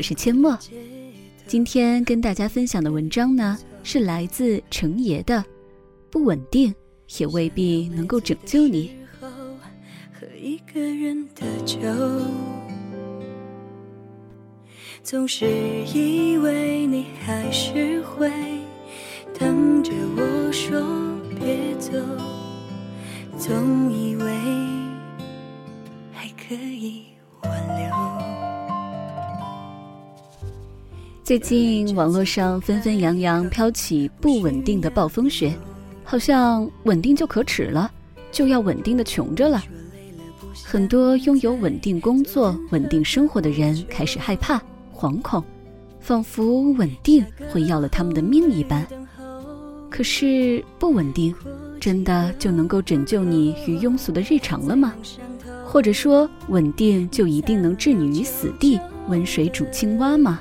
我是阡陌。今天跟大家分享的文章呢，是来自程爷的《不稳定也未必能够拯救你》。喝一个人的酒，总是以为你还是会等着我说别走，总以为还可以最近网络上纷纷扬扬飘起不稳定的暴风雪，好像稳定就可耻了，就要稳定的穷着了。很多拥有稳定工作、稳定生活的人开始害怕、惶恐，仿佛稳定会要了他们的命一般。可是不稳定，真的就能够拯救你于庸俗的日常了吗？或者说，稳定就一定能置你于死地，温水煮青蛙吗？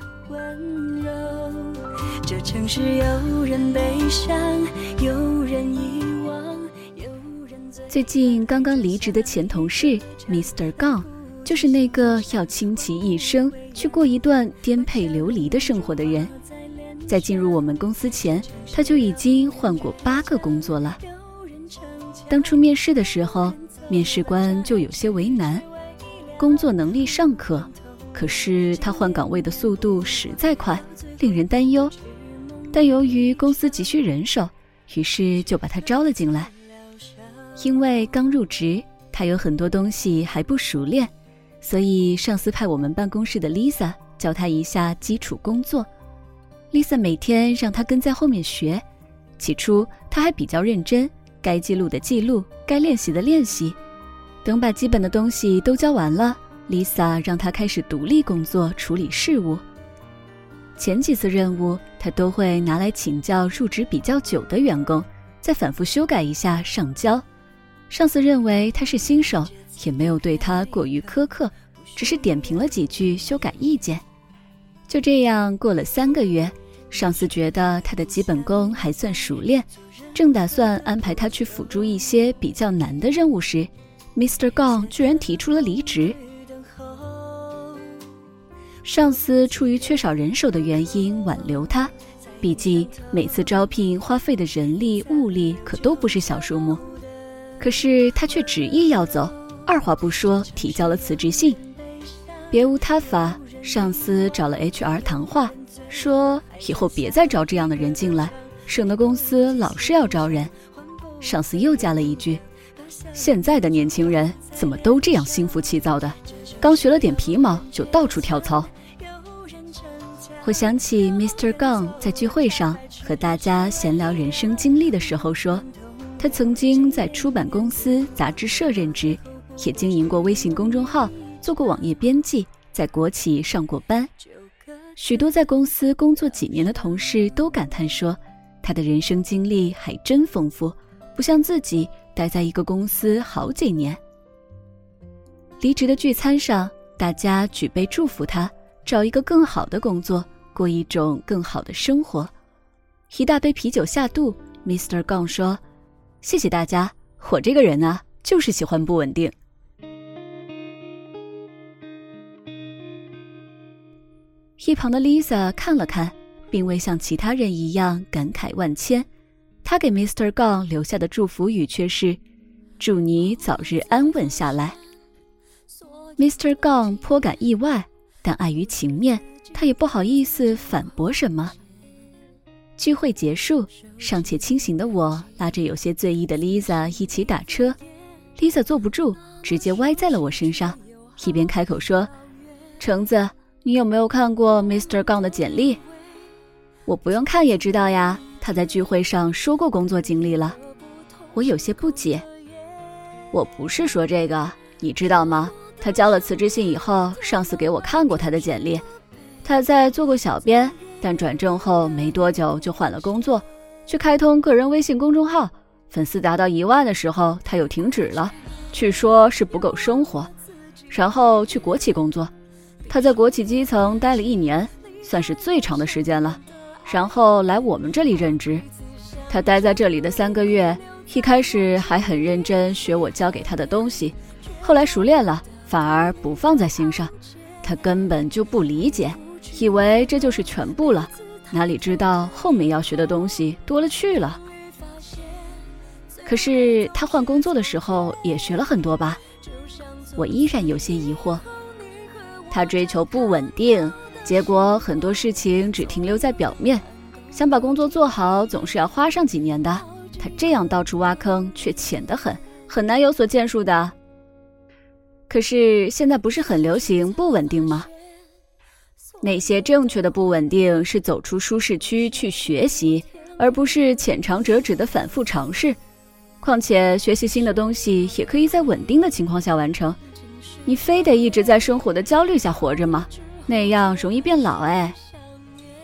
城市有人悲伤，有人遗忘，有人。最近刚刚离职的前同事 Mr. Gong，就是那个要倾其一生去过一段颠沛流离的生活的人。在进入我们公司前，他就已经换过八个工作了。当初面试的时候，面试官就有些为难，工作能力尚可，可是他换岗位的速度实在快，令人担忧。但由于公司急需人手，于是就把他招了进来。因为刚入职，他有很多东西还不熟练，所以上司派我们办公室的 Lisa 教他一下基础工作。Lisa 每天让他跟在后面学，起初他还比较认真，该记录的记录，该练习的练习。等把基本的东西都教完了，Lisa 让他开始独立工作，处理事务。前几次任务，他都会拿来请教入职比较久的员工，再反复修改一下上交。上司认为他是新手，也没有对他过于苛刻，只是点评了几句修改意见。就这样过了三个月，上司觉得他的基本功还算熟练，正打算安排他去辅助一些比较难的任务时，Mr. Gong 居然提出了离职。上司出于缺少人手的原因挽留他，毕竟每次招聘花费的人力物力可都不是小数目。可是他却执意要走，二话不说提交了辞职信。别无他法，上司找了 HR 谈话，说以后别再招这样的人进来，省得公司老是要招人。上司又加了一句：“现在的年轻人怎么都这样心浮气躁的？刚学了点皮毛就到处跳槽。”我想起 Mr. Gong 在聚会上和大家闲聊人生经历的时候说，他曾经在出版公司、杂志社任职，也经营过微信公众号，做过网页编辑，在国企上过班。许多在公司工作几年的同事都感叹说，他的人生经历还真丰富，不像自己待在一个公司好几年。离职的聚餐上，大家举杯祝福他，找一个更好的工作。过一种更好的生活，一大杯啤酒下肚，Mr. Gong 说：“谢谢大家，我这个人啊，就是喜欢不稳定。”一旁的 Lisa 看了看，并未像其他人一样感慨万千。他给 Mr. Gong 留下的祝福语却是：“祝你早日安稳下来。”Mr. Gong 颇感意外，但碍于情面。他也不好意思反驳什么。聚会结束，尚且清醒的我拉着有些醉意的 Lisa 一起打车，Lisa 坐不住，直接歪在了我身上，一边开口说：“橙子，你有没有看过 Mr. 杠的简历？我不用看也知道呀，他在聚会上说过工作经历了。”我有些不解。我不是说这个，你知道吗？他交了辞职信以后，上司给我看过他的简历。他在做过小编，但转正后没多久就换了工作，去开通个人微信公众号。粉丝达到一万的时候，他又停止了，据说是不够生活。然后去国企工作，他在国企基层待了一年，算是最长的时间了。然后来我们这里任职，他待在这里的三个月，一开始还很认真学我教给他的东西，后来熟练了，反而不放在心上。他根本就不理解。以为这就是全部了，哪里知道后面要学的东西多了去了。可是他换工作的时候也学了很多吧？我依然有些疑惑。他追求不稳定，结果很多事情只停留在表面。想把工作做好，总是要花上几年的。他这样到处挖坑，却浅得很，很难有所建树的。可是现在不是很流行不稳定吗？那些正确的不稳定是走出舒适区去学习，而不是浅尝辄止的反复尝试。况且学习新的东西也可以在稳定的情况下完成，你非得一直在生活的焦虑下活着吗？那样容易变老哎。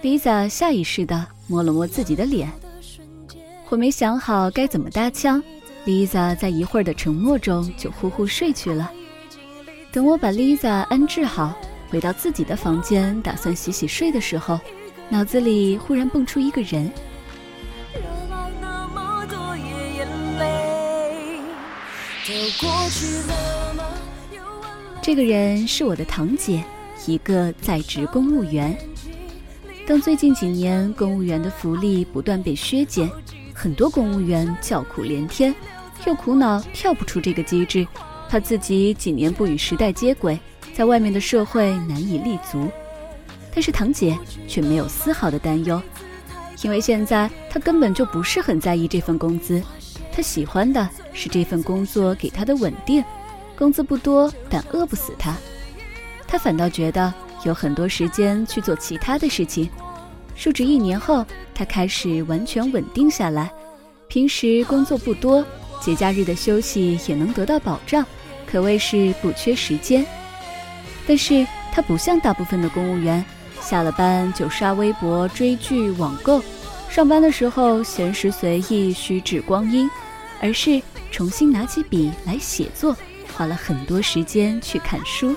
Lisa 下意识地摸了摸自己的脸，我没想好该怎么搭腔。Lisa 在一会儿的沉默中就呼呼睡去了。等我把 Lisa 安置好，回到自己的房间，打算洗洗睡的时候，脑子里忽然蹦出一个人。这个人是我的堂姐，一个在职公务员。当最近几年公务员的福利不断被削减，很多公务员叫苦连天，又苦恼跳不出这个机制，怕自己几年不与时代接轨，在外面的社会难以立足。但是堂姐却没有丝毫的担忧，因为现在她根本就不是很在意这份工资。他喜欢的是这份工作给他的稳定，工资不多，但饿不死他。他反倒觉得有很多时间去做其他的事情。入职一年后，他开始完全稳定下来，平时工作不多，节假日的休息也能得到保障，可谓是不缺时间。但是他不像大部分的公务员，下了班就刷微博、追剧、网购，上班的时候闲时随意虚掷光阴。而是重新拿起笔来写作，花了很多时间去看书。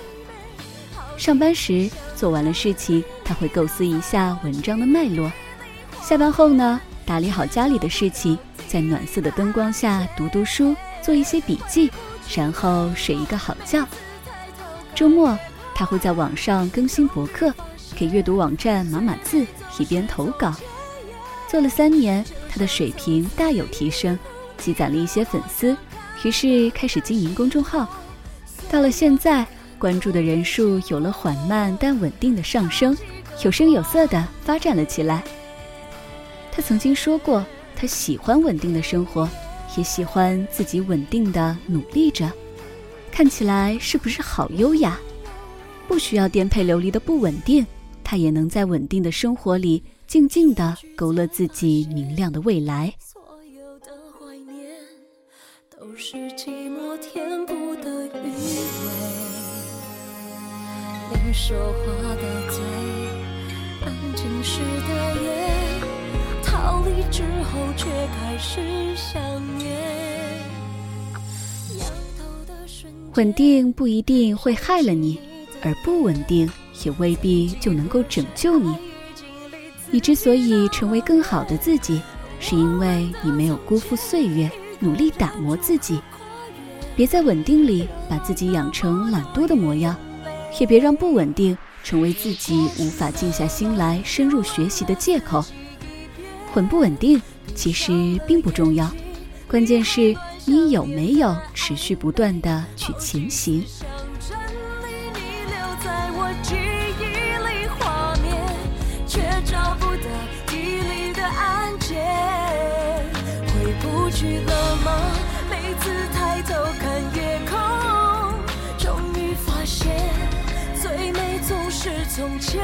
上班时做完了事情，他会构思一下文章的脉络。下班后呢，打理好家里的事情，在暖色的灯光下读读书，做一些笔记，然后睡一个好觉。周末他会在网上更新博客，给阅读网站码码字，一边投稿。做了三年，他的水平大有提升。积攒了一些粉丝，于是开始经营公众号。到了现在，关注的人数有了缓慢但稳定的上升，有声有色的发展了起来。他曾经说过，他喜欢稳定的生活，也喜欢自己稳定的努力着。看起来是不是好优雅？不需要颠沛流离的不稳定，他也能在稳定的生活里静静地勾勒自己明亮的未来。所有的怀念都是寂寞填补的余味，连说话的嘴，安静时的夜，逃离之后却开始想念。稳定不一定会害了你，而不稳定也未必就能够拯救你。你之所以成为更好的自己，是因为你没有辜负岁月。努力打磨自己，别在稳定里把自己养成懒惰的模样，也别让不稳定成为自己无法静下心来深入学习的借口。稳不稳定其实并不重要，关键是你有没有持续不断的去前行。回不去了吗？每次抬头看夜空，终于发现最美总是从前。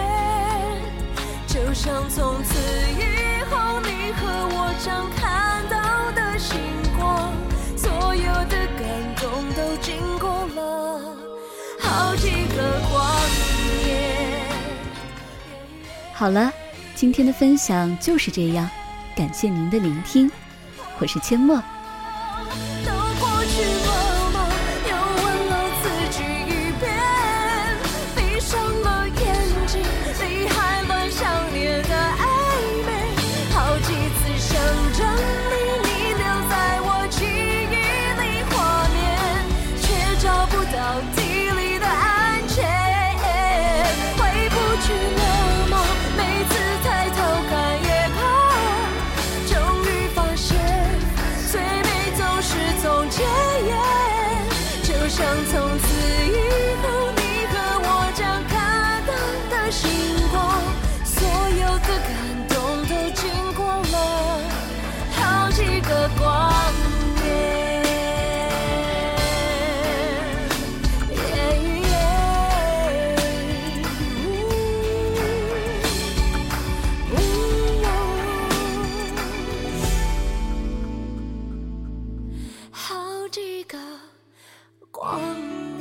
就像从此以后，你和我将看到的星光，所有的感动都经过了好几个光年。好了，今天的分享就是这样，感谢您的聆听。我是阡陌。好几个光。